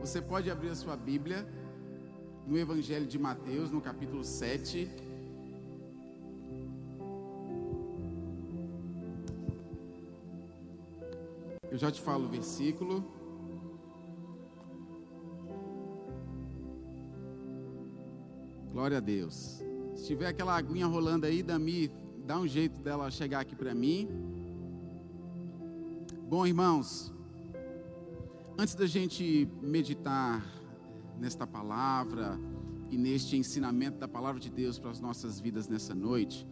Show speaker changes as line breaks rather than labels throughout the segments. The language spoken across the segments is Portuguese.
Você pode abrir a sua Bíblia no Evangelho de Mateus, no capítulo 7. Eu já te falo o versículo. Glória a Deus. Se tiver aquela aguinha rolando aí, Dami, dá um jeito dela chegar aqui para mim. Bom, irmãos, antes da gente meditar nesta palavra e neste ensinamento da palavra de Deus para as nossas vidas nessa noite,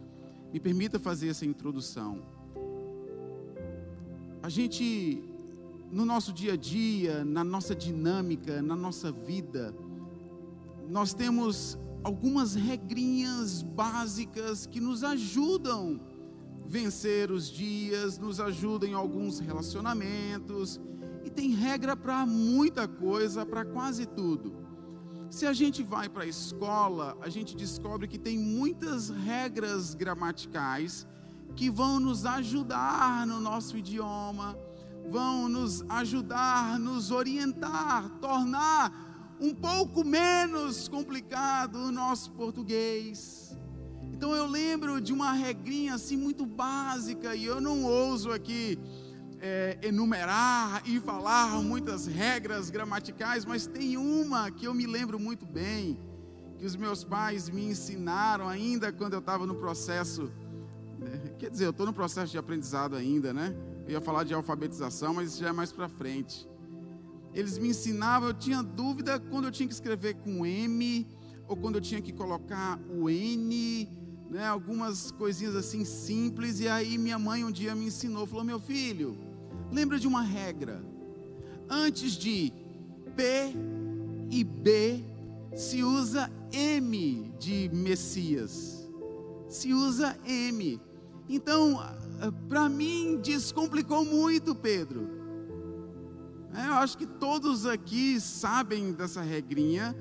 me permita fazer essa introdução. A gente, no nosso dia a dia, na nossa dinâmica, na nossa vida, nós temos algumas regrinhas básicas que nos ajudam a vencer os dias, nos ajudam em alguns relacionamentos, e tem regra para muita coisa, para quase tudo. Se a gente vai para a escola, a gente descobre que tem muitas regras gramaticais que vão nos ajudar no nosso idioma, vão nos ajudar, nos orientar, tornar um pouco menos complicado o nosso português. Então eu lembro de uma regrinha assim muito básica e eu não ouso aqui é, enumerar e falar muitas regras gramaticais, mas tem uma que eu me lembro muito bem, que os meus pais me ensinaram ainda quando eu estava no processo, né? quer dizer, eu estou no processo de aprendizado ainda, né? Eu ia falar de alfabetização, mas isso já é mais para frente eles me ensinavam, eu tinha dúvida quando eu tinha que escrever com M ou quando eu tinha que colocar o N, né, algumas coisinhas assim simples. E aí minha mãe um dia me ensinou, falou: "Meu filho, lembra de uma regra. Antes de P e B se usa M de Messias. Se usa M. Então, para mim descomplicou muito, Pedro é, eu acho que todos aqui sabem dessa regrinha,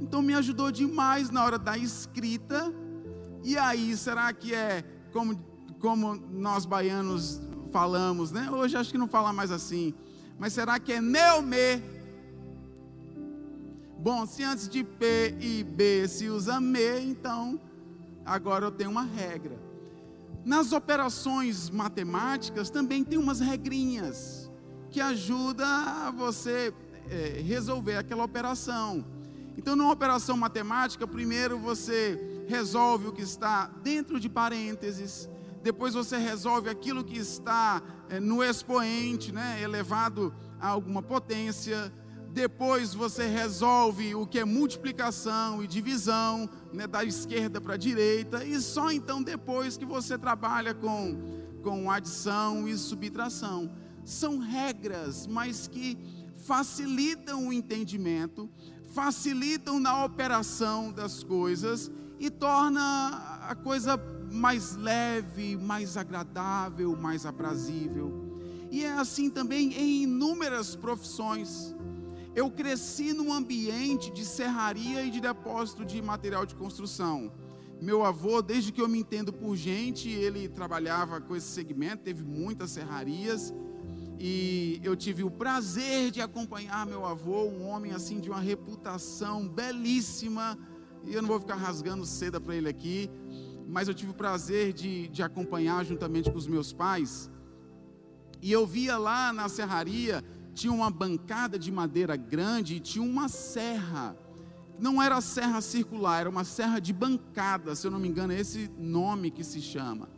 então me ajudou demais na hora da escrita. E aí, será que é como, como nós baianos falamos, né? Hoje acho que não fala mais assim, mas será que é neume? Bom, se antes de P e B se usa me, então agora eu tenho uma regra. Nas operações matemáticas também tem umas regrinhas que ajuda a você é, resolver aquela operação. Então, numa operação matemática, primeiro você resolve o que está dentro de parênteses, depois você resolve aquilo que está é, no expoente, né, elevado a alguma potência, depois você resolve o que é multiplicação e divisão, né, da esquerda para a direita, e só então depois que você trabalha com, com adição e subtração. São regras, mas que facilitam o entendimento, facilitam na operação das coisas e torna a coisa mais leve, mais agradável, mais aprazível. E é assim também em inúmeras profissões. Eu cresci num ambiente de serraria e de depósito de material de construção. Meu avô, desde que eu me entendo por gente, ele trabalhava com esse segmento, teve muitas serrarias e eu tive o prazer de acompanhar meu avô, um homem assim de uma reputação belíssima. E eu não vou ficar rasgando seda para ele aqui, mas eu tive o prazer de, de acompanhar juntamente com os meus pais. E eu via lá na serraria, tinha uma bancada de madeira grande e tinha uma serra. Não era serra circular, era uma serra de bancada, se eu não me engano, é esse nome que se chama.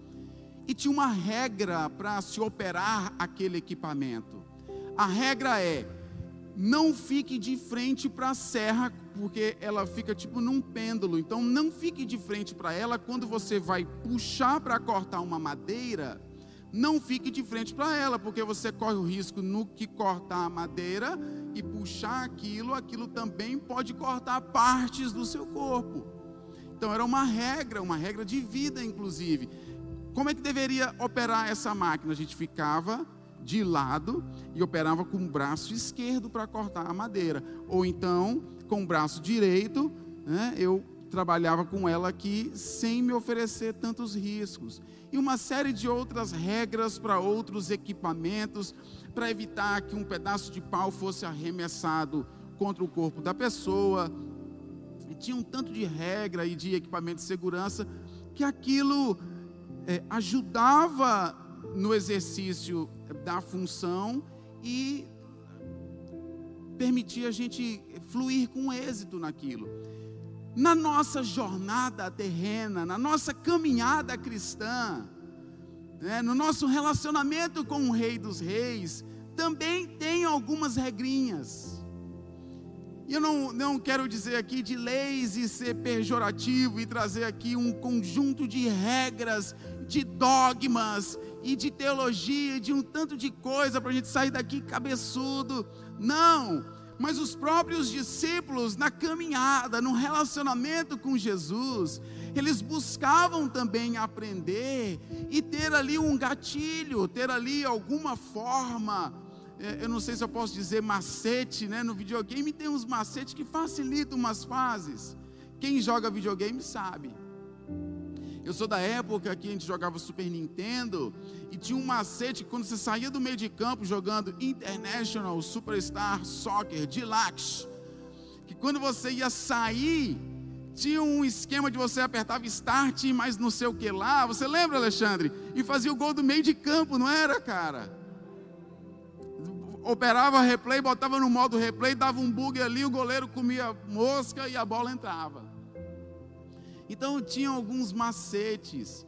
E tinha uma regra para se operar aquele equipamento. A regra é: não fique de frente para a serra, porque ela fica tipo num pêndulo. Então, não fique de frente para ela quando você vai puxar para cortar uma madeira. Não fique de frente para ela, porque você corre o risco no que cortar a madeira e puxar aquilo, aquilo também pode cortar partes do seu corpo. Então era uma regra, uma regra de vida, inclusive. Como é que deveria operar essa máquina? A gente ficava de lado e operava com o braço esquerdo para cortar a madeira. Ou então, com o braço direito, né, eu trabalhava com ela aqui sem me oferecer tantos riscos. E uma série de outras regras para outros equipamentos, para evitar que um pedaço de pau fosse arremessado contra o corpo da pessoa. E tinha um tanto de regra e de equipamento de segurança que aquilo é, ajudava no exercício da função e permitia a gente fluir com êxito naquilo. Na nossa jornada terrena, na nossa caminhada cristã, né, no nosso relacionamento com o Rei dos Reis, também tem algumas regrinhas. Eu não, não quero dizer aqui de leis e ser pejorativo e trazer aqui um conjunto de regras, de dogmas e de teologia, de um tanto de coisa para a gente sair daqui cabeçudo. Não, mas os próprios discípulos, na caminhada, no relacionamento com Jesus, eles buscavam também aprender e ter ali um gatilho, ter ali alguma forma. É, eu não sei se eu posso dizer macete, né? No videogame tem uns macetes que facilitam umas fases. Quem joga videogame sabe. Eu sou da época que a gente jogava Super Nintendo e tinha um macete quando você saía do meio de campo jogando International Superstar Soccer Deluxe, que quando você ia sair, tinha um esquema de você apertava start, mas não sei o que lá. Você lembra, Alexandre? E fazia o gol do meio de campo, não era, cara? Operava replay, botava no modo replay, dava um bug ali, o goleiro comia mosca e a bola entrava. Então tinha alguns macetes.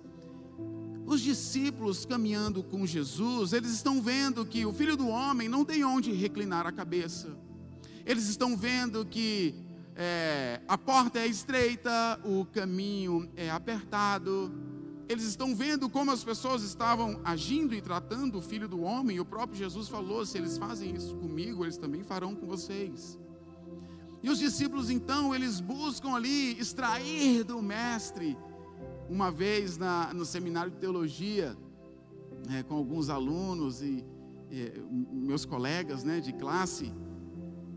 Os discípulos caminhando com Jesus, eles estão vendo que o filho do homem não tem onde reclinar a cabeça. Eles estão vendo que é, a porta é estreita, o caminho é apertado. Eles estão vendo como as pessoas estavam agindo e tratando o filho do homem. E o próprio Jesus falou: se eles fazem isso comigo, eles também farão com vocês. E os discípulos então, eles buscam ali extrair do mestre. Uma vez na, no seminário de teologia, é, com alguns alunos e, meus colegas né, de classe,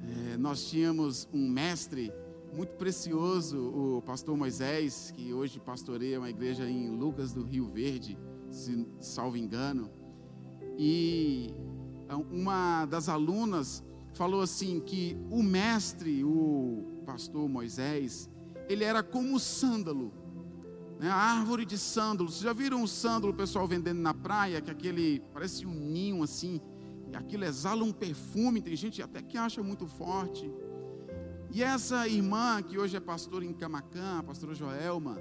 é, nós tínhamos um mestre muito precioso, o pastor Moisés, que hoje pastoreia uma igreja em Lucas do Rio Verde, se salvo engano. E uma das alunas falou assim que o mestre, o pastor Moisés, ele era como o sândalo, né? a árvore de sândalo. Vocês já viram um sândalo, o pessoal vendendo na praia, que aquele parece um ninho assim, e aquilo exala um perfume, tem gente até que acha muito forte. E essa irmã, que hoje é pastora em Camacã, a pastora Joelma,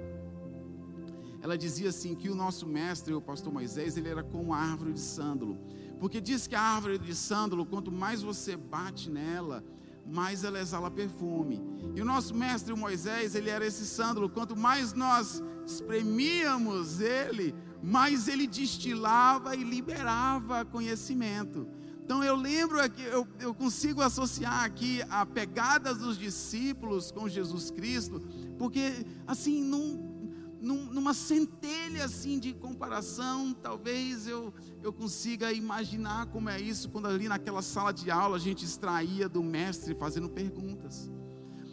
ela dizia assim que o nosso mestre, o pastor Moisés, ele era como a árvore de sândalo. Porque diz que a árvore de sândalo, quanto mais você bate nela, mais ela exala perfume. E o nosso mestre Moisés, ele era esse sândalo, quanto mais nós espremíamos ele, mais ele destilava e liberava conhecimento. Então eu lembro aqui, eu, eu consigo associar aqui a pegadas dos discípulos com Jesus Cristo, porque assim, não num, numa centelha assim de comparação, talvez eu, eu consiga imaginar como é isso quando ali naquela sala de aula a gente extraía do mestre fazendo perguntas.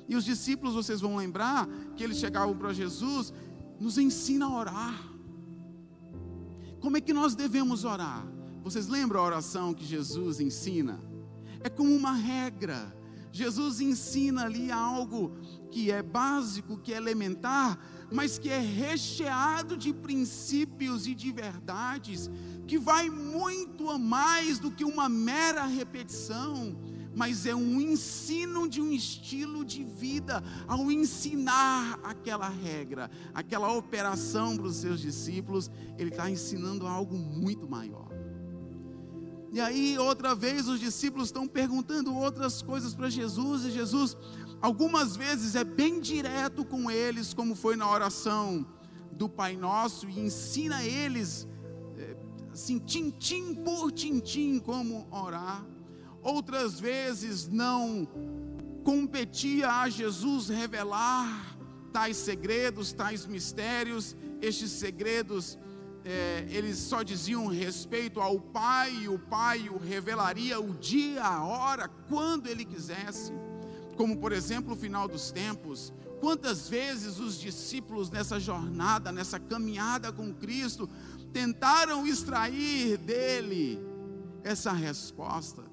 E os discípulos, vocês vão lembrar que eles chegavam para Jesus, nos ensina a orar. Como é que nós devemos orar? Vocês lembram a oração que Jesus ensina? É como uma regra. Jesus ensina ali algo que é básico, que é elementar, mas que é recheado de princípios e de verdades, que vai muito a mais do que uma mera repetição, mas é um ensino de um estilo de vida, ao ensinar aquela regra, aquela operação para os seus discípulos, ele está ensinando algo muito maior. E aí, outra vez, os discípulos estão perguntando outras coisas para Jesus, e Jesus Algumas vezes é bem direto com eles, como foi na oração do Pai Nosso, e ensina eles, é, assim, tintim por tintim, como orar. Outras vezes não competia a Jesus revelar tais segredos, tais mistérios, estes segredos. É, eles só diziam respeito ao Pai, e o Pai o revelaria o dia, a hora, quando ele quisesse como por exemplo o final dos tempos. Quantas vezes os discípulos nessa jornada, nessa caminhada com Cristo, tentaram extrair dele essa resposta.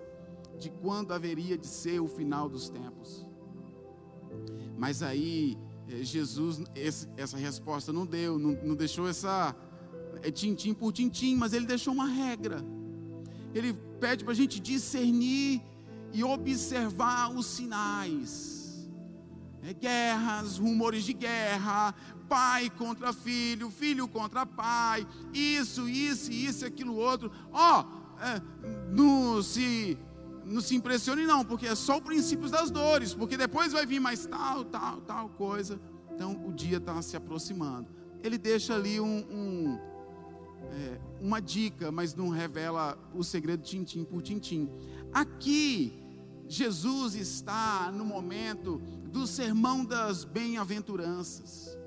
de quando haveria de ser o final dos tempos. Mas aí eh, Jesus essa resposta não deu, não, não deixou essa é tintim por tintim, mas ele deixou uma regra. Ele pede para a gente discernir e observar os sinais. É, guerras, rumores de guerra, pai contra filho, filho contra pai, isso, isso, isso, aquilo outro. Ó, oh, é, não se não se impressione não, porque é só o princípio das dores, porque depois vai vir mais tal, tal, tal coisa. Então o dia está se aproximando. Ele deixa ali um, um é, uma dica, mas não revela o segredo tintim por tintim. Aqui Jesus está no momento do sermão das bem-aventuranças.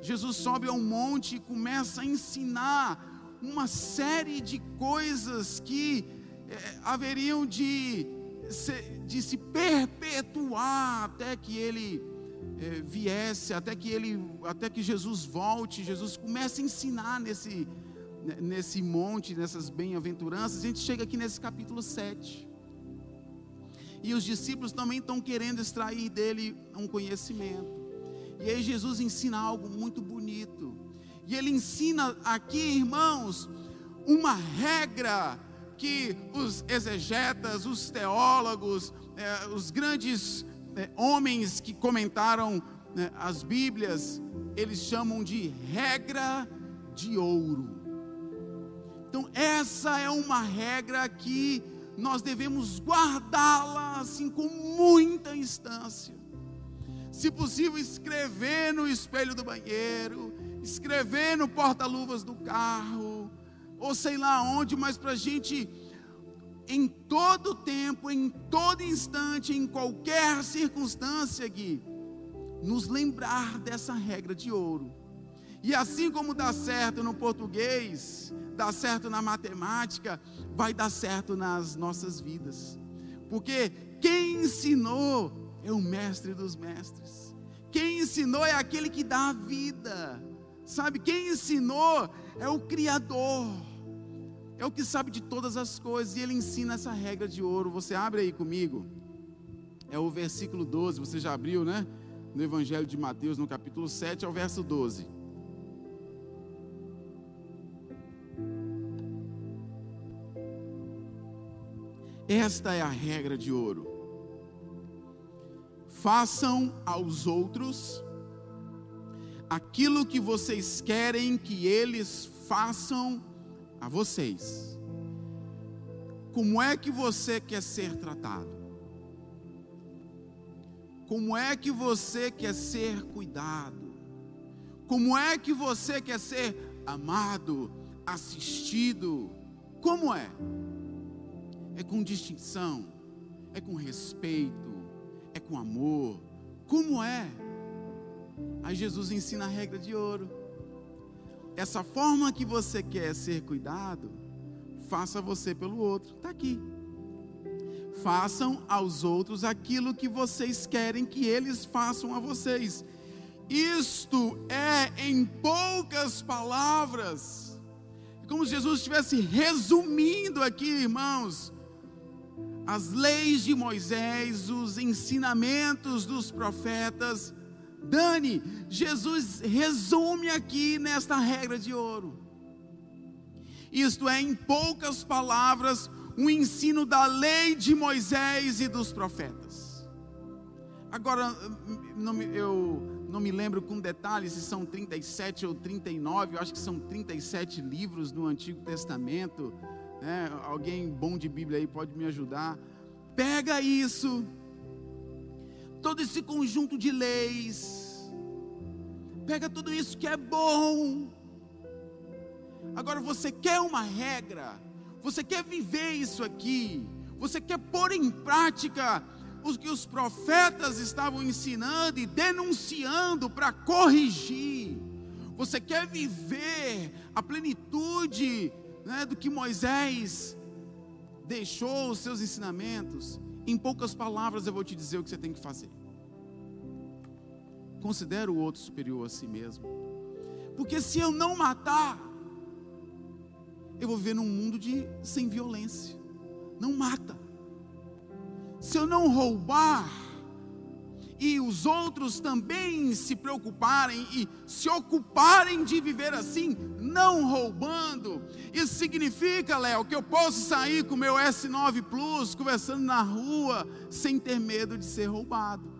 Jesus sobe ao monte e começa a ensinar uma série de coisas que é, haveriam de se, de se perpetuar até que ele é, viesse, até que ele, até que Jesus volte. Jesus começa a ensinar nesse, nesse monte, nessas bem-aventuranças. A gente chega aqui nesse capítulo 7. E os discípulos também estão querendo extrair dele um conhecimento. E aí Jesus ensina algo muito bonito. E ele ensina aqui, irmãos, uma regra que os exegetas, os teólogos, eh, os grandes eh, homens que comentaram né, as Bíblias, eles chamam de regra de ouro. Então, essa é uma regra que nós devemos guardá-la assim com muita instância. Se possível, escrever no espelho do banheiro, escrever no porta-luvas do carro, ou sei lá onde, mas para a gente, em todo tempo, em todo instante, em qualquer circunstância, Gui, nos lembrar dessa regra de ouro. E assim como dá certo no português, dá certo na matemática, vai dar certo nas nossas vidas. Porque quem ensinou é o mestre dos mestres. Quem ensinou é aquele que dá a vida. Sabe, quem ensinou é o Criador. É o que sabe de todas as coisas e ele ensina essa regra de ouro. Você abre aí comigo. É o versículo 12, você já abriu, né? No Evangelho de Mateus, no capítulo 7, ao verso 12. Esta é a regra de ouro. Façam aos outros aquilo que vocês querem que eles façam a vocês. Como é que você quer ser tratado? Como é que você quer ser cuidado? Como é que você quer ser amado, assistido? Como é? É com distinção, é com respeito, é com amor. Como é? Aí Jesus ensina a regra de ouro. Essa forma que você quer ser cuidado, faça você pelo outro. Está aqui. Façam aos outros aquilo que vocês querem que eles façam a vocês. Isto é, em poucas palavras, como se Jesus estivesse resumindo aqui, irmãos, as leis de Moisés, os ensinamentos dos profetas. Dani, Jesus resume aqui nesta regra de ouro. Isto é, em poucas palavras, o ensino da lei de Moisés e dos profetas. Agora, eu não me lembro com detalhes se são 37 ou 39, eu acho que são 37 livros no Antigo Testamento né? Alguém bom de Bíblia aí pode me ajudar. Pega isso, todo esse conjunto de leis, pega tudo isso que é bom. Agora você quer uma regra, você quer viver isso aqui, você quer pôr em prática o que os profetas estavam ensinando e denunciando para corrigir. Você quer viver a plenitude né, do que Moisés deixou os seus ensinamentos, em poucas palavras eu vou te dizer o que você tem que fazer. Considere o outro superior a si mesmo. Porque se eu não matar, eu vou viver num mundo de sem violência. Não mata. se eu não roubar, e os outros também se preocuparem e se ocuparem de viver assim, não roubando. Isso significa, Léo, que eu posso sair com meu S9 Plus conversando na rua sem ter medo de ser roubado.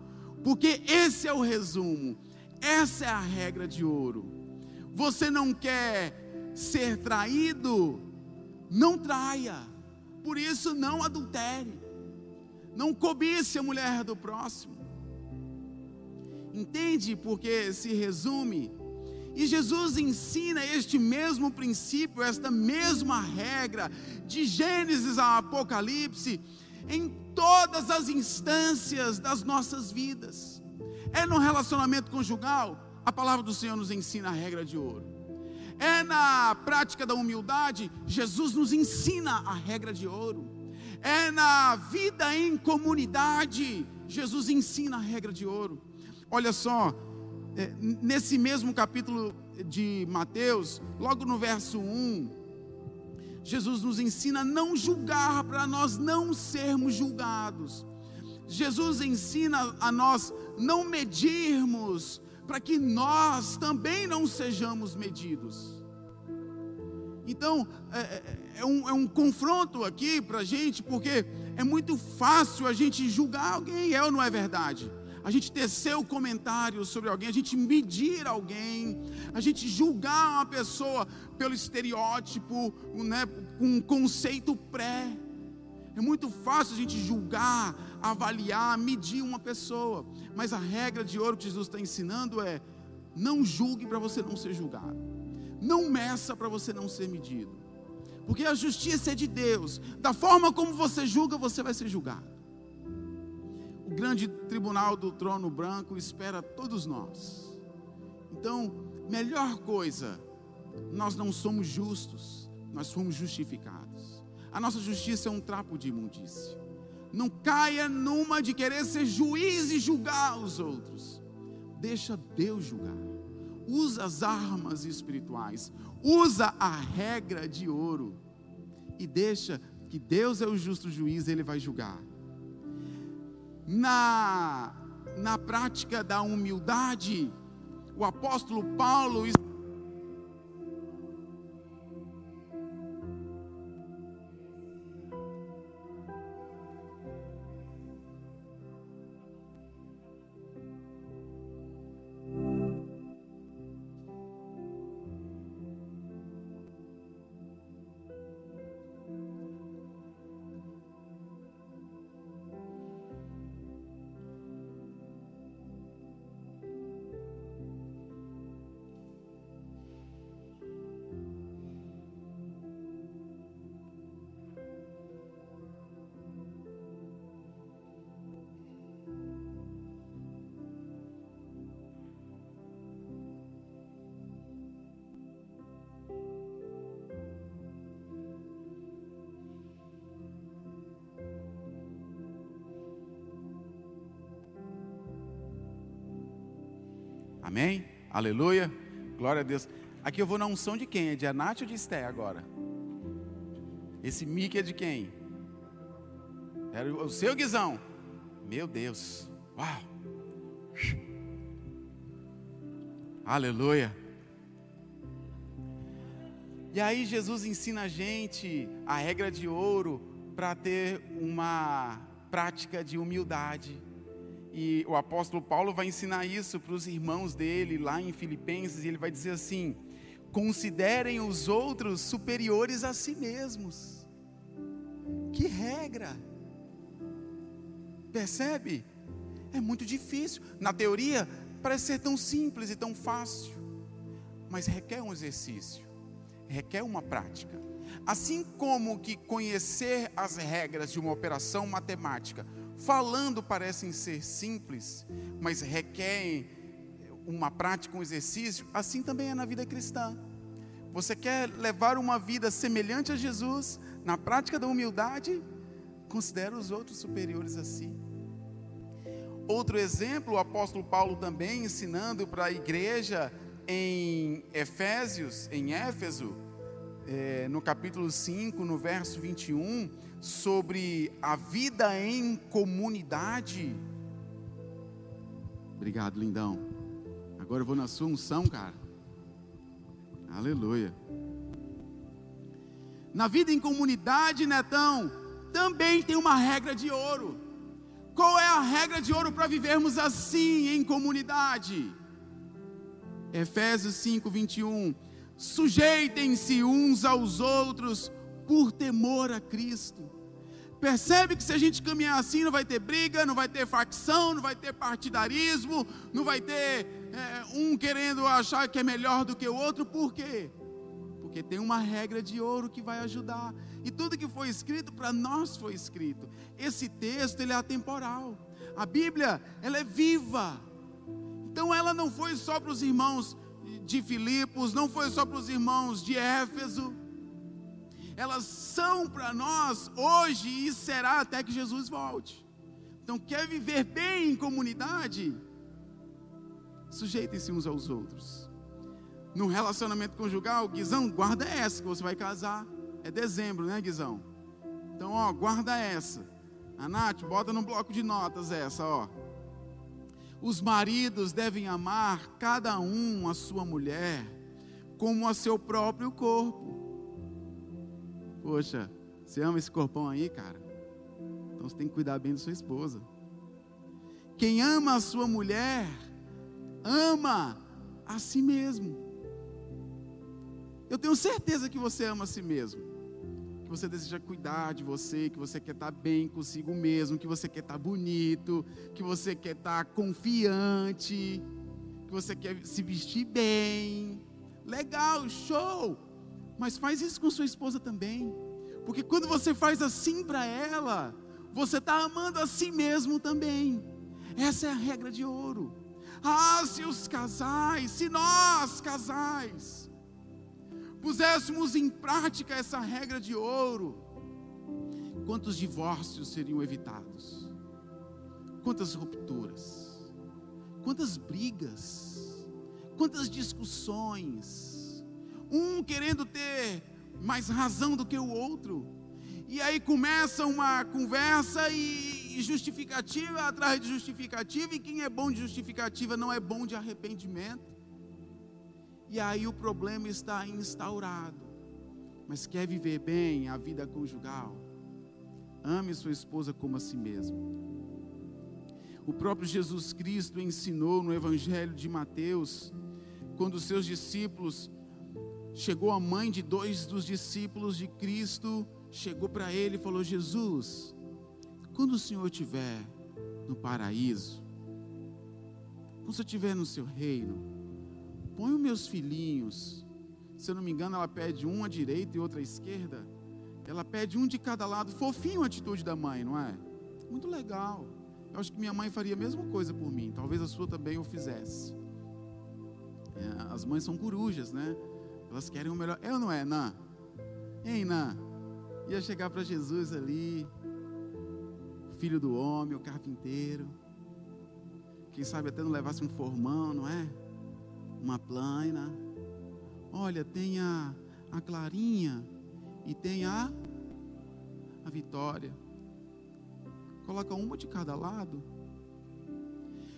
Porque esse é o resumo, essa é a regra de ouro. Você não quer ser traído? Não traia. Por isso, não adultere. Não cobice a mulher do próximo. Entende porque se resume? E Jesus ensina este mesmo princípio, esta mesma regra, de Gênesis a Apocalipse, em todas as instâncias das nossas vidas. É no relacionamento conjugal, a palavra do Senhor nos ensina a regra de ouro. É na prática da humildade, Jesus nos ensina a regra de ouro. É na vida em comunidade, Jesus ensina a regra de ouro. Olha só, é, nesse mesmo capítulo de Mateus, logo no verso 1, Jesus nos ensina a não julgar para nós não sermos julgados. Jesus ensina a nós não medirmos para que nós também não sejamos medidos. Então, é, é, é, um, é um confronto aqui para a gente, porque é muito fácil a gente julgar alguém, é ou não é verdade? A gente tecer o comentário sobre alguém, a gente medir alguém, a gente julgar uma pessoa pelo estereótipo, né, com um conceito pré. É muito fácil a gente julgar, avaliar, medir uma pessoa, mas a regra de ouro que Jesus está ensinando é: não julgue para você não ser julgado, não meça para você não ser medido, porque a justiça é de Deus, da forma como você julga, você vai ser julgado o grande tribunal do trono branco espera todos nós. Então, melhor coisa, nós não somos justos, nós fomos justificados. A nossa justiça é um trapo de imundícia. Não caia numa de querer ser juiz e julgar os outros. Deixa Deus julgar. Usa as armas espirituais. Usa a regra de ouro. E deixa que Deus é o justo juiz, ele vai julgar na, na prática da humildade, o apóstolo Paulo Amém? Aleluia. Glória a Deus. Aqui eu vou na unção de quem? É de Anate ou de Esté agora? Esse mic é de quem? Era o seu Guizão. Meu Deus. Uau. Aleluia. E aí Jesus ensina a gente a regra de ouro para ter uma prática de humildade. E o apóstolo Paulo vai ensinar isso para os irmãos dele lá em Filipenses, e ele vai dizer assim: considerem os outros superiores a si mesmos. Que regra! Percebe? É muito difícil. Na teoria, parece ser tão simples e tão fácil, mas requer um exercício, requer uma prática. Assim como que conhecer as regras de uma operação matemática falando parecem ser simples, mas requerem uma prática, um exercício, assim também é na vida cristã. Você quer levar uma vida semelhante a Jesus, na prática da humildade, considera os outros superiores a si. Outro exemplo, o apóstolo Paulo também ensinando para a igreja em Efésios, em Éfeso, é, no capítulo 5, no verso 21, sobre a vida em comunidade. Obrigado, lindão. Agora eu vou na sua unção, cara. Aleluia. Na vida em comunidade, Netão, também tem uma regra de ouro. Qual é a regra de ouro para vivermos assim em comunidade? Efésios 5, 21. Sujeitem-se uns aos outros por temor a Cristo. Percebe que se a gente caminhar assim, não vai ter briga, não vai ter facção, não vai ter partidarismo, não vai ter é, um querendo achar que é melhor do que o outro, por quê? Porque tem uma regra de ouro que vai ajudar. E tudo que foi escrito para nós foi escrito. Esse texto ele é atemporal. A Bíblia ela é viva. Então ela não foi só para os irmãos de Filipos, não foi só para os irmãos de Éfeso elas são para nós hoje e será até que Jesus volte. Então, quer viver bem em comunidade? Sujeitem-se uns aos outros. No relacionamento conjugal, Guizão, guarda essa que você vai casar. É dezembro, né, Guizão? Então, ó, guarda essa. A Nath, bota no bloco de notas essa, ó. Os maridos devem amar cada um a sua mulher como a seu próprio corpo. Poxa, você ama esse corpão aí, cara? Então você tem que cuidar bem da sua esposa. Quem ama a sua mulher, ama a si mesmo. Eu tenho certeza que você ama a si mesmo. Que você deseja cuidar de você, que você quer estar bem consigo mesmo, que você quer estar bonito, que você quer estar confiante, que você quer se vestir bem. Legal, show! Mas faz isso com sua esposa também. Porque quando você faz assim para ela, você está amando a si mesmo também. Essa é a regra de ouro. Ah, se os casais, se nós casais, puséssemos em prática essa regra de ouro, quantos divórcios seriam evitados? Quantas rupturas? Quantas brigas? Quantas discussões? Um querendo ter mais razão do que o outro. E aí começa uma conversa e justificativa atrás de justificativa, e quem é bom de justificativa não é bom de arrependimento. E aí o problema está instaurado. Mas quer viver bem a vida conjugal? Ame sua esposa como a si mesmo. O próprio Jesus Cristo ensinou no Evangelho de Mateus, quando os seus discípulos chegou a mãe de dois dos discípulos de Cristo, chegou para ele e falou: Jesus, quando o Senhor estiver no paraíso, quando você estiver no seu reino, põe os meus filhinhos. Se eu não me engano, ela pede um à direita e outro à esquerda. Ela pede um de cada lado. Fofinho a atitude da mãe, não é? Muito legal. Eu acho que minha mãe faria a mesma coisa por mim. Talvez a sua também o fizesse. É, as mães são corujas, né? Elas querem o melhor. Ou não é, Nã? Hein, Nã? Ia chegar para Jesus ali, filho do homem, o carpinteiro. Quem sabe até não levasse um formão, não é? Uma plana. Olha, tem a, a Clarinha e tem a, a Vitória. Coloca uma de cada lado.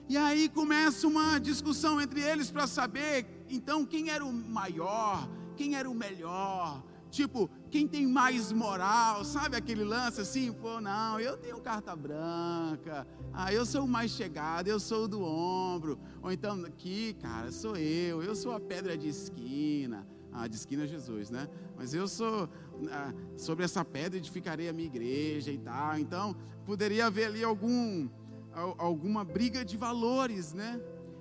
E aí começa uma discussão entre eles para saber então, quem era o maior? Quem era o melhor? Tipo, quem tem mais moral? Sabe aquele lance assim? Pô, não, eu tenho carta branca. Ah, eu sou o mais chegado, eu sou o do ombro. Ou então, aqui, cara, sou eu. Eu sou a pedra de esquina. Ah, de esquina é Jesus, né? Mas eu sou, ah, sobre essa pedra edificarei a minha igreja e tal. Então, poderia haver ali algum, alguma briga de valores, né?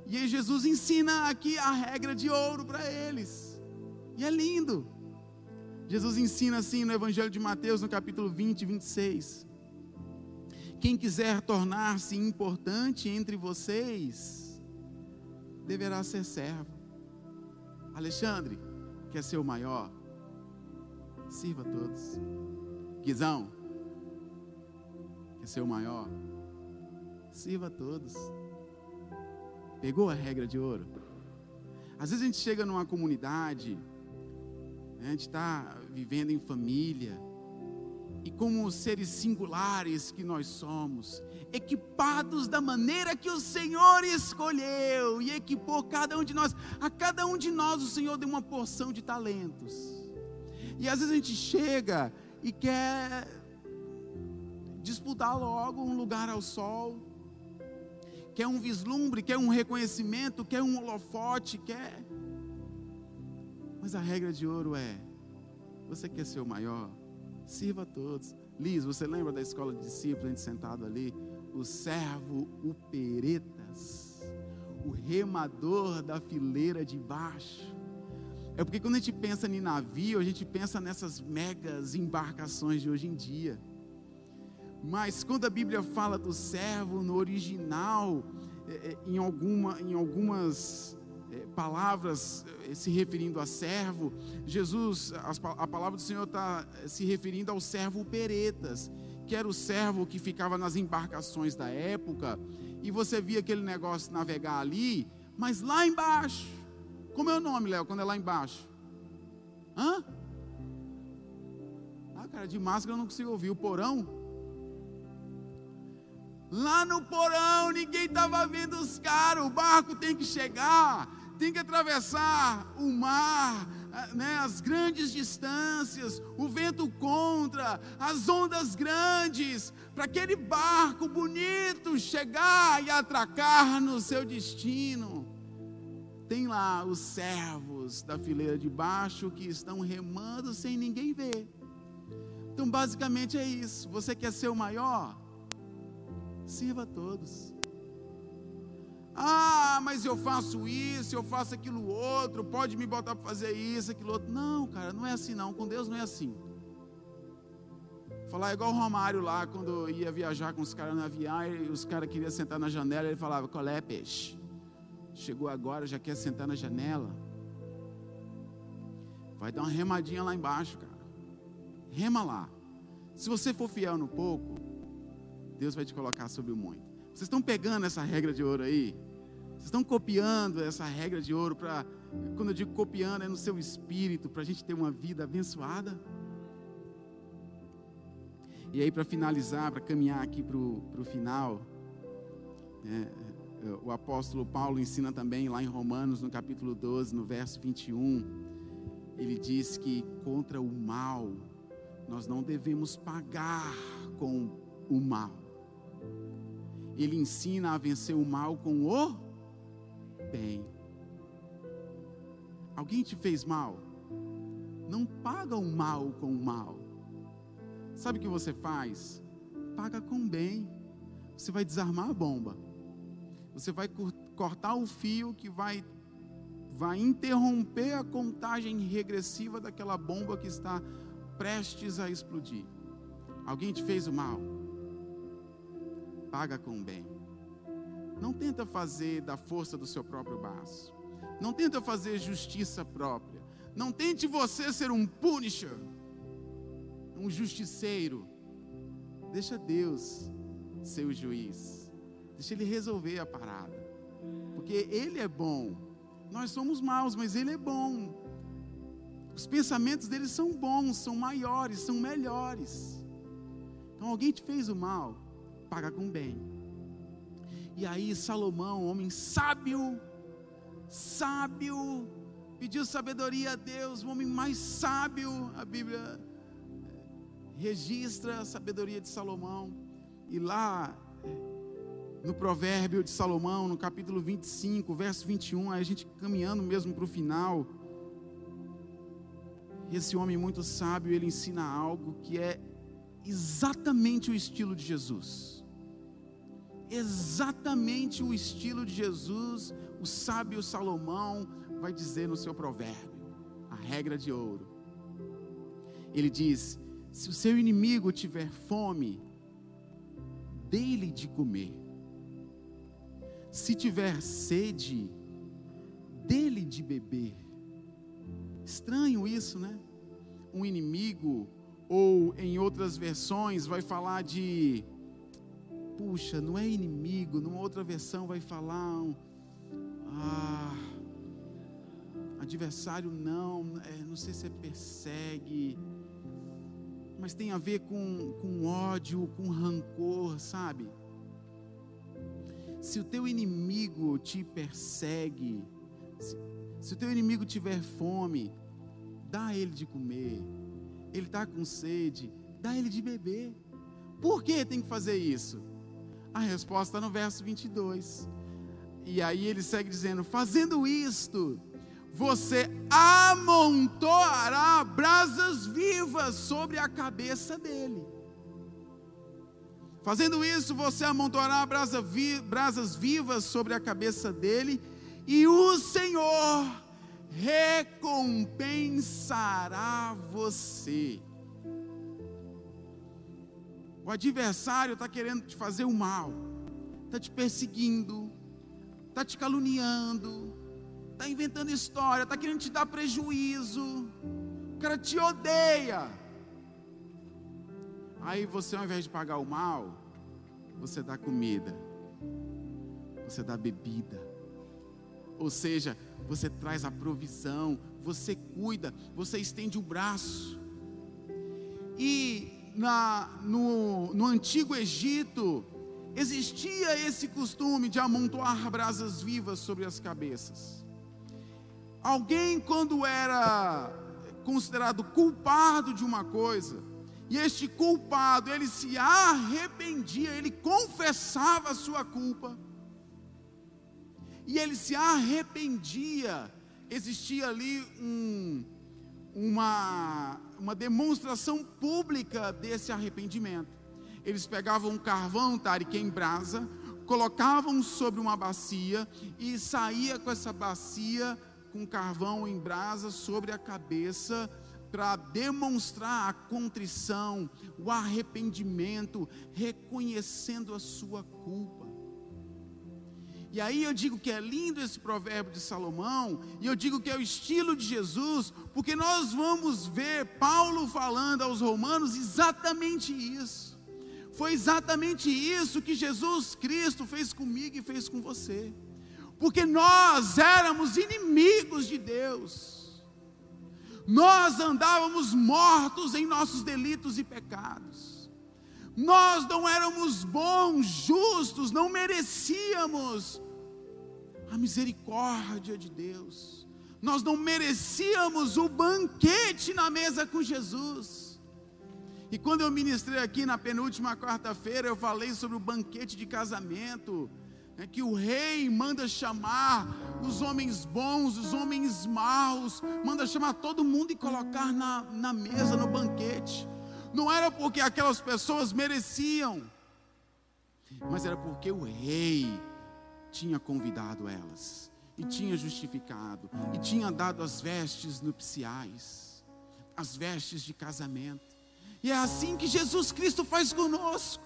E aí Jesus ensina aqui a regra de ouro para eles. E é lindo. Jesus ensina assim no Evangelho de Mateus, no capítulo 20, 26. Quem quiser tornar-se importante entre vocês, deverá ser servo. Alexandre, quer ser o maior? Sirva a todos. Guizão, quer ser o maior? Sirva a todos. Pegou a regra de ouro? Às vezes a gente chega numa comunidade, né, a gente está vivendo em família, e como seres singulares que nós somos, equipados da maneira que o Senhor escolheu e equipou cada um de nós. A cada um de nós o Senhor deu uma porção de talentos. E às vezes a gente chega e quer disputar logo um lugar ao sol, quer um vislumbre, quer um reconhecimento, quer um holofote, quer. Mas a regra de ouro é: você quer ser o maior? Sirva a todos. Liz, você lembra da escola de discípulos, a gente sentado ali? O servo, o peretas, o remador da fileira de baixo. É porque quando a gente pensa em navio, a gente pensa nessas megas embarcações de hoje em dia. Mas quando a Bíblia fala do servo no original, é, é, em, alguma, em algumas é, palavras se referindo a servo, Jesus, a palavra do Senhor está se referindo ao servo peretas, que era o servo que ficava nas embarcações da época, e você via aquele negócio navegar ali, mas lá embaixo, como é o nome, Léo, quando é lá embaixo? Hã? Ah, cara, de máscara eu não consigo ouvir, o porão? Lá no porão, ninguém estava vendo os caras, o barco tem que chegar tem que atravessar o mar, né, as grandes distâncias, o vento contra, as ondas grandes, para aquele barco bonito chegar e atracar no seu destino. Tem lá os servos da fileira de baixo que estão remando sem ninguém ver. Então, basicamente é isso. Você quer ser o maior? Sirva a todos. Ah, mas eu faço isso, eu faço aquilo outro, pode me botar para fazer isso, aquilo outro. Não, cara, não é assim não. Com Deus não é assim. Falar igual o Romário lá, quando ia viajar com os caras no avião, e os caras queriam sentar na janela, ele falava, colé, peixe. Chegou agora, já quer sentar na janela. Vai dar uma remadinha lá embaixo, cara. Rema lá. Se você for fiel no pouco, Deus vai te colocar sobre o muito. Vocês estão pegando essa regra de ouro aí? Vocês estão copiando essa regra de ouro para, quando eu digo copiando, é no seu espírito, para a gente ter uma vida abençoada? E aí, para finalizar, para caminhar aqui para o final, é, o apóstolo Paulo ensina também lá em Romanos, no capítulo 12, no verso 21, ele diz que contra o mal nós não devemos pagar com o mal. Ele ensina a vencer o mal com o bem. Alguém te fez mal? Não paga o mal com o mal. Sabe o que você faz? Paga com bem. Você vai desarmar a bomba. Você vai cortar o fio que vai vai interromper a contagem regressiva daquela bomba que está prestes a explodir. Alguém te fez o mal? Paga com bem. Não tenta fazer da força do seu próprio braço. Não tenta fazer justiça própria. Não tente você ser um punisher, um justiceiro. Deixa Deus ser o juiz. Deixa Ele resolver a parada. Porque Ele é bom. Nós somos maus, mas Ele é bom. Os pensamentos dele são bons, são maiores, são melhores. Então alguém te fez o mal, paga com bem. E aí Salomão, homem sábio, sábio, pediu sabedoria a Deus, o homem mais sábio, a Bíblia eh, registra a sabedoria de Salomão. E lá eh, no provérbio de Salomão, no capítulo 25, verso 21, a gente caminhando mesmo para o final. Esse homem muito sábio, ele ensina algo que é exatamente o estilo de Jesus exatamente o estilo de Jesus, o sábio Salomão vai dizer no seu provérbio, a regra de ouro. Ele diz: se o seu inimigo tiver fome, dê-lhe de comer. Se tiver sede, dê-lhe de beber. Estranho isso, né? Um inimigo, ou em outras versões, vai falar de puxa, não é inimigo, numa outra versão vai falar, ah, adversário não, é, não sei se é persegue, mas tem a ver com, com ódio, com rancor, sabe? Se o teu inimigo te persegue, se, se o teu inimigo tiver fome, dá ele de comer. Ele está com sede, dá ele de beber. Por que tem que fazer isso? A resposta está no verso 22. E aí ele segue dizendo: Fazendo isto, você amontoará brasas vivas sobre a cabeça dele. Fazendo isso, você amontoará brasa vi, brasas vivas sobre a cabeça dele, e o Senhor recompensará você. O adversário está querendo te fazer o mal, está te perseguindo, está te caluniando, está inventando história, está querendo te dar prejuízo, o cara te odeia. Aí você, ao invés de pagar o mal, você dá comida, você dá bebida, ou seja, você traz a provisão, você cuida, você estende o braço. E na, no, no antigo Egito, existia esse costume de amontoar brasas vivas sobre as cabeças. Alguém, quando era considerado culpado de uma coisa, e este culpado, ele se arrependia, ele confessava a sua culpa, e ele se arrependia, existia ali um, uma, uma demonstração pública desse arrependimento. Eles pegavam um carvão, tarique em brasa, colocavam sobre uma bacia e saía com essa bacia com carvão em brasa sobre a cabeça para demonstrar a contrição, o arrependimento, reconhecendo a sua culpa. E aí eu digo que é lindo esse provérbio de Salomão, e eu digo que é o estilo de Jesus, porque nós vamos ver Paulo falando aos romanos exatamente isso. Foi exatamente isso que Jesus Cristo fez comigo e fez com você. Porque nós éramos inimigos de Deus. Nós andávamos mortos em nossos delitos e pecados. Nós não éramos bons, justos, não merecíamos a misericórdia de Deus. Nós não merecíamos o banquete na mesa com Jesus. E quando eu ministrei aqui na penúltima quarta-feira, eu falei sobre o banquete de casamento, né, que o rei manda chamar os homens bons, os homens maus, manda chamar todo mundo e colocar na, na mesa, no banquete não era porque aquelas pessoas mereciam, mas era porque o rei tinha convidado elas, e tinha justificado, e tinha dado as vestes nupciais, as vestes de casamento. E é assim que Jesus Cristo faz conosco.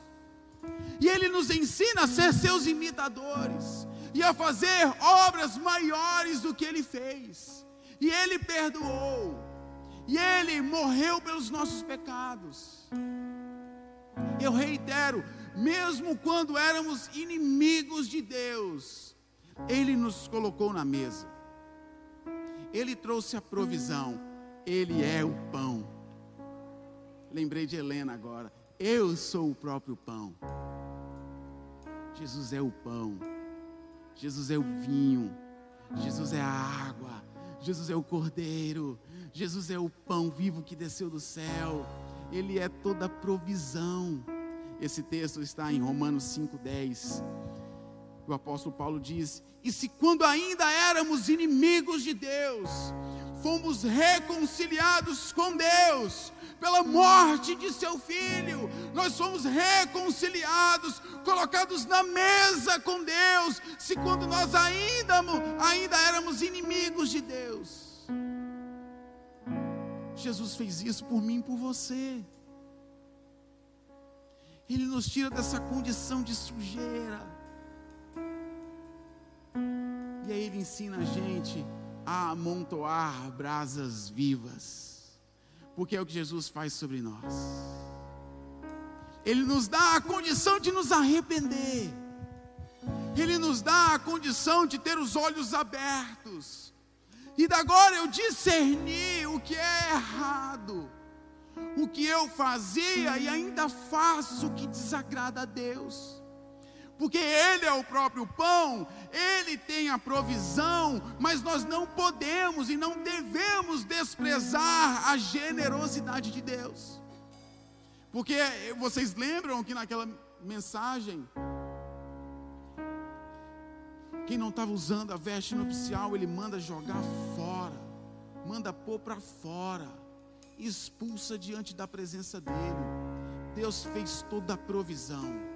E Ele nos ensina a ser seus imitadores e a fazer obras maiores do que Ele fez. E Ele perdoou e Ele morreu pelos nossos pecados. Eu reitero, mesmo quando éramos inimigos de Deus, Ele nos colocou na mesa, Ele trouxe a provisão, Ele é o pão. Lembrei de Helena agora, eu sou o próprio pão. Jesus é o pão, Jesus é o vinho, Jesus é a água, Jesus é o cordeiro, Jesus é o pão vivo que desceu do céu, Ele é toda provisão. Esse texto está em Romanos 5,10. O apóstolo Paulo diz: E se quando ainda éramos inimigos de Deus, fomos reconciliados com Deus pela morte de seu filho, nós fomos reconciliados, colocados na mesa com Deus, se quando nós ainda, ainda éramos inimigos de Deus. Jesus fez isso por mim e por você. Ele nos tira dessa condição de sujeira. E aí ele ensina a gente a amontoar brasas vivas. Porque é o que Jesus faz sobre nós. Ele nos dá a condição de nos arrepender. Ele nos dá a condição de ter os olhos abertos e agora eu discerni o que é errado, o que eu fazia e ainda faço que desagrada a Deus. Porque Ele é o próprio pão, Ele tem a provisão, mas nós não podemos e não devemos desprezar a generosidade de Deus, porque vocês lembram que naquela mensagem, quem não estava usando a veste nupcial, ele manda jogar fora, manda pôr para fora, expulsa diante da presença dele. Deus fez toda a provisão.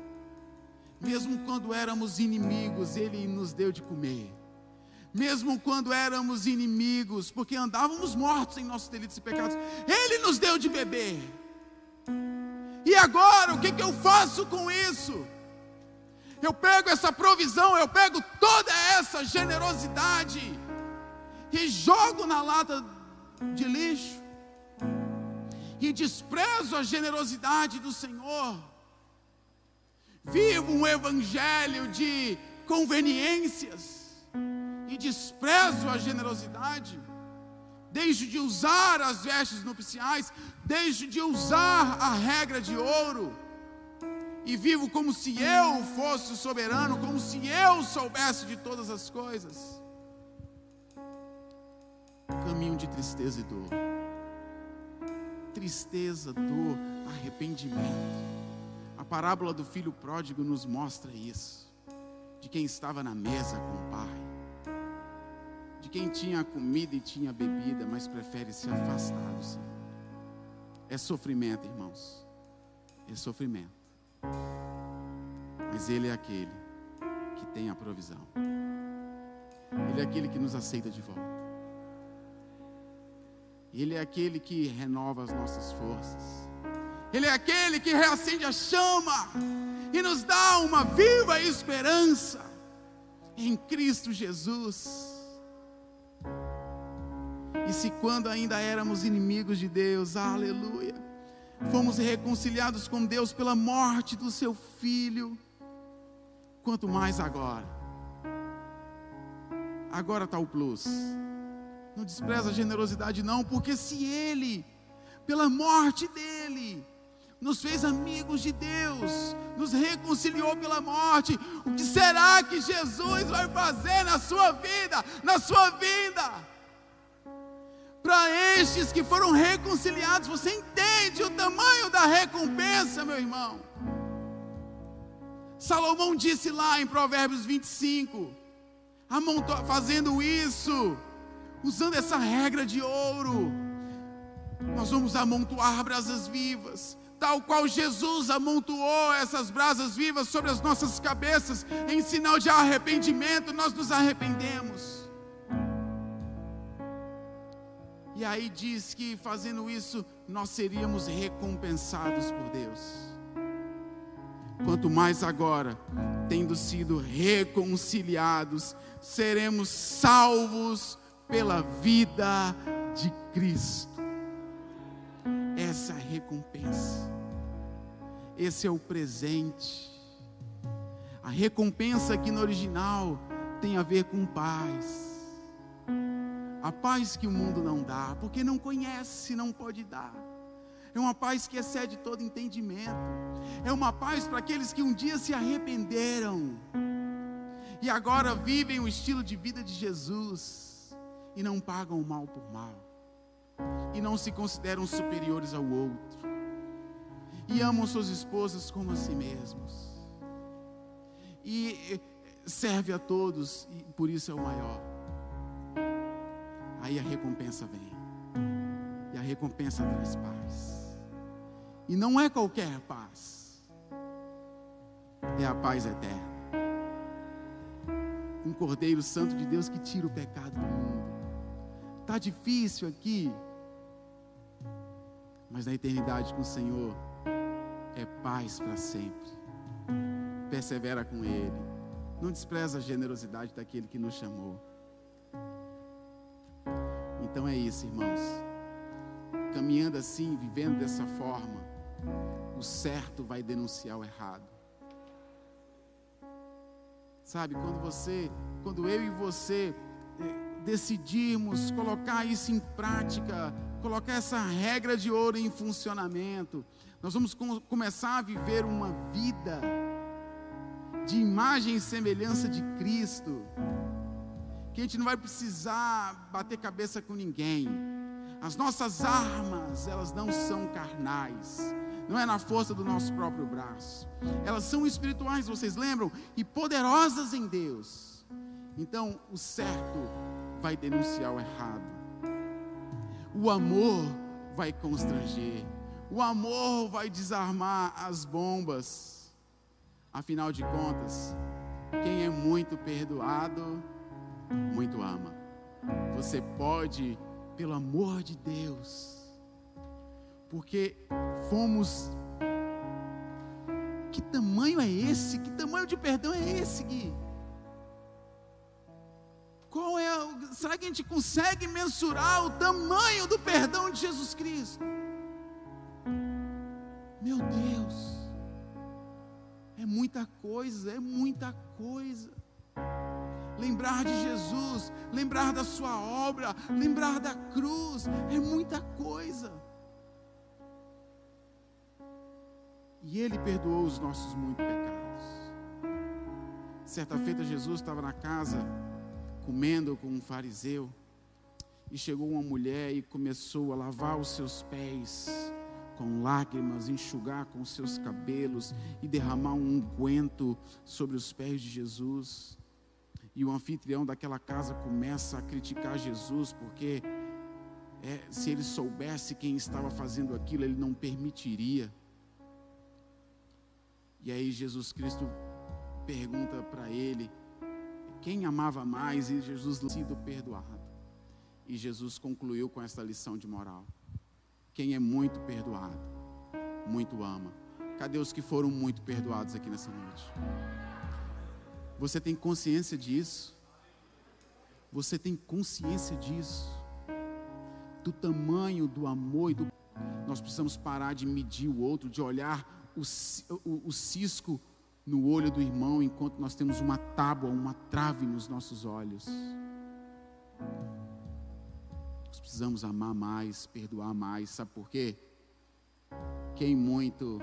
Mesmo quando éramos inimigos, Ele nos deu de comer. Mesmo quando éramos inimigos, porque andávamos mortos em nossos delitos e pecados, Ele nos deu de beber. E agora, o que, que eu faço com isso? Eu pego essa provisão, eu pego toda essa generosidade e jogo na lata de lixo, e desprezo a generosidade do Senhor. Vivo um evangelho de conveniências e desprezo a generosidade, deixo de usar as vestes nupciais, deixo de usar a regra de ouro e vivo como se eu fosse soberano, como se eu soubesse de todas as coisas. Caminho de tristeza e dor. Tristeza, dor, arrependimento parábola do filho pródigo nos mostra isso. De quem estava na mesa com o pai. De quem tinha comida e tinha bebida, mas prefere se afastar do Senhor. É sofrimento, irmãos. É sofrimento. Mas Ele é aquele que tem a provisão. Ele é aquele que nos aceita de volta. Ele é aquele que renova as nossas forças. Ele é aquele que reacende a chama e nos dá uma viva esperança em Cristo Jesus. E se quando ainda éramos inimigos de Deus, aleluia, fomos reconciliados com Deus pela morte do seu filho, quanto mais agora. Agora está o plus. Não despreza a generosidade, não, porque se Ele, pela morte dele, nos fez amigos de Deus, nos reconciliou pela morte. O que será que Jesus vai fazer na sua vida, na sua vida? Para estes que foram reconciliados, você entende o tamanho da recompensa, meu irmão? Salomão disse lá em Provérbios 25, fazendo isso, usando essa regra de ouro, nós vamos amontoar brasas vivas, tal qual Jesus amontoou essas brasas vivas sobre as nossas cabeças, em sinal de arrependimento, nós nos arrependemos. E aí diz que fazendo isso, nós seríamos recompensados por Deus. Quanto mais agora, tendo sido reconciliados, seremos salvos pela vida de Cristo essa é a recompensa. Esse é o presente. A recompensa aqui no original tem a ver com paz. A paz que o mundo não dá, porque não conhece, não pode dar. É uma paz que excede todo entendimento. É uma paz para aqueles que um dia se arrependeram e agora vivem o estilo de vida de Jesus e não pagam o mal por mal e não se consideram superiores ao outro, e amam suas esposas como a si mesmos, e serve a todos, e por isso é o maior. Aí a recompensa vem, e a recompensa traz paz, e não é qualquer paz, é a paz eterna. Um Cordeiro Santo de Deus que tira o pecado do mundo. Está difícil aqui, mas na eternidade com o Senhor é paz para sempre. Persevera com Ele. Não despreza a generosidade daquele que nos chamou. Então é isso, irmãos. Caminhando assim, vivendo dessa forma, o certo vai denunciar o errado. Sabe, quando você, quando eu e você eh, decidirmos colocar isso em prática, colocar essa regra de ouro em funcionamento. Nós vamos com, começar a viver uma vida de imagem e semelhança de Cristo. Que a gente não vai precisar bater cabeça com ninguém. As nossas armas, elas não são carnais. Não é na força do nosso próprio braço. Elas são espirituais, vocês lembram? E poderosas em Deus. Então, o certo vai denunciar o errado. O amor vai constranger. O amor vai desarmar as bombas. Afinal de contas, quem é muito perdoado, muito ama. Você pode, pelo amor de Deus, porque fomos. Que tamanho é esse? Que tamanho de perdão é esse, Gui? Qual é? Será que a gente consegue mensurar o tamanho do perdão de Jesus Cristo? Meu Deus, é muita coisa, é muita coisa. Lembrar de Jesus, lembrar da Sua obra, lembrar da cruz, é muita coisa. E Ele perdoou os nossos muitos pecados. Certa feita, Jesus estava na casa comendo com um fariseu, e chegou uma mulher e começou a lavar os seus pés com lágrimas, enxugar com seus cabelos e derramar um unguento sobre os pés de Jesus. E o anfitrião daquela casa começa a criticar Jesus, porque é, se ele soubesse quem estava fazendo aquilo, ele não permitiria. E aí Jesus Cristo pergunta para ele: quem amava mais e Jesus sido perdoado. E Jesus concluiu com essa lição de moral. Quem é muito perdoado, muito ama. Cadê os que foram muito perdoados aqui nessa noite? Você tem consciência disso? Você tem consciência disso? Do tamanho do amor e do. Nós precisamos parar de medir o outro, de olhar o, o, o cisco no olho do irmão enquanto nós temos uma tábua, uma trave nos nossos olhos. Nós precisamos amar mais, perdoar mais, sabe por quê? Quem muito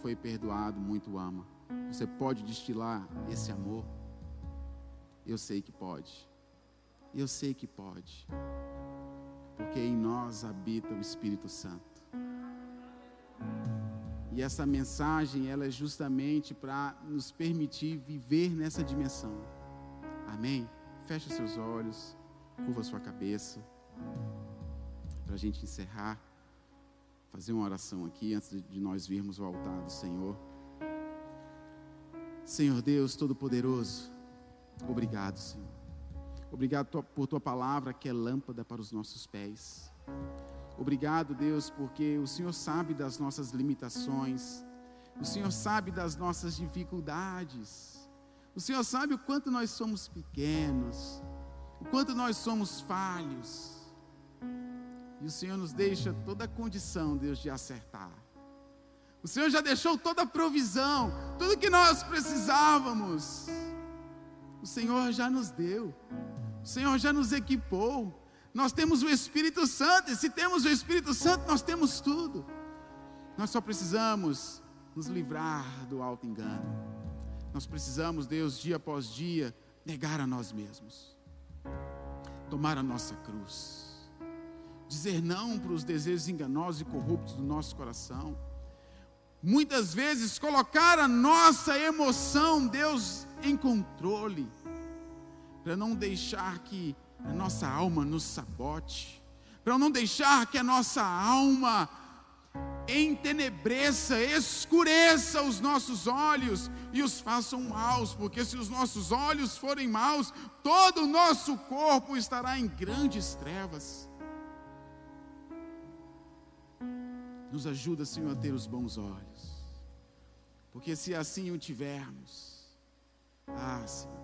foi perdoado, muito ama. Você pode destilar esse amor? Eu sei que pode. Eu sei que pode. Porque em nós habita o Espírito Santo. E essa mensagem, ela é justamente para nos permitir viver nessa dimensão. Amém? Feche seus olhos, curva sua cabeça. Para a gente encerrar, fazer uma oração aqui antes de nós virmos o altar do Senhor. Senhor Deus Todo-Poderoso, obrigado, Senhor. Obrigado por tua palavra que é lâmpada para os nossos pés. Obrigado, Deus, porque o Senhor sabe das nossas limitações, o Senhor sabe das nossas dificuldades, o Senhor sabe o quanto nós somos pequenos, o quanto nós somos falhos, e o Senhor nos deixa toda a condição, Deus, de acertar. O Senhor já deixou toda a provisão, tudo que nós precisávamos. O Senhor já nos deu, o Senhor já nos equipou. Nós temos o Espírito Santo, e se temos o Espírito Santo, nós temos tudo. Nós só precisamos nos livrar do alto engano. Nós precisamos, Deus, dia após dia, negar a nós mesmos, tomar a nossa cruz, dizer não para os desejos enganosos e corruptos do nosso coração. Muitas vezes colocar a nossa emoção, Deus, em controle, para não deixar que a nossa alma nos sabote, para não deixar que a nossa alma entenebreça, escureça os nossos olhos e os façam maus, porque se os nossos olhos forem maus, todo o nosso corpo estará em grandes trevas. Nos ajuda, Senhor, a ter os bons olhos, porque se assim o tivermos, ah, Senhor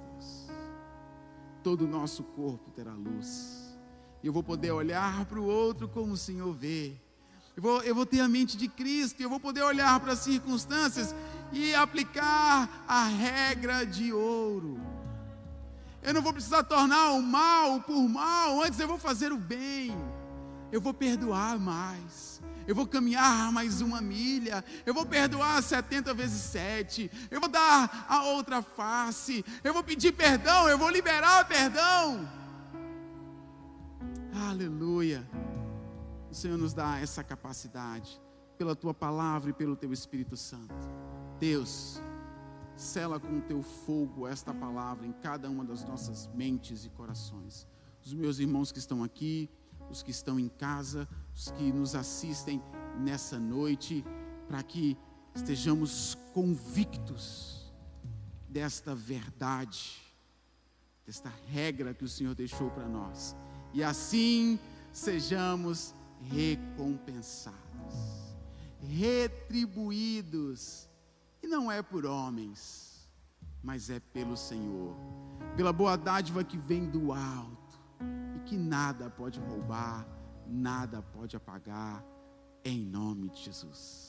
todo o nosso corpo terá luz. Eu vou poder olhar para o outro como o Senhor vê. Eu vou, eu vou ter a mente de Cristo, eu vou poder olhar para as circunstâncias e aplicar a regra de ouro. Eu não vou precisar tornar o mal por mal, antes eu vou fazer o bem. eu vou perdoar mais. Eu vou caminhar mais uma milha. Eu vou perdoar 70 vezes 7. Eu vou dar a outra face. Eu vou pedir perdão. Eu vou liberar perdão. Aleluia. O Senhor nos dá essa capacidade pela tua palavra e pelo teu Espírito Santo. Deus, sela com o teu fogo esta palavra em cada uma das nossas mentes e corações. Os meus irmãos que estão aqui, os que estão em casa, os que nos assistem nessa noite, para que estejamos convictos desta verdade, desta regra que o Senhor deixou para nós, e assim sejamos recompensados, retribuídos, e não é por homens, mas é pelo Senhor, pela boa dádiva que vem do alto e que nada pode roubar, nada pode apagar, em nome de Jesus.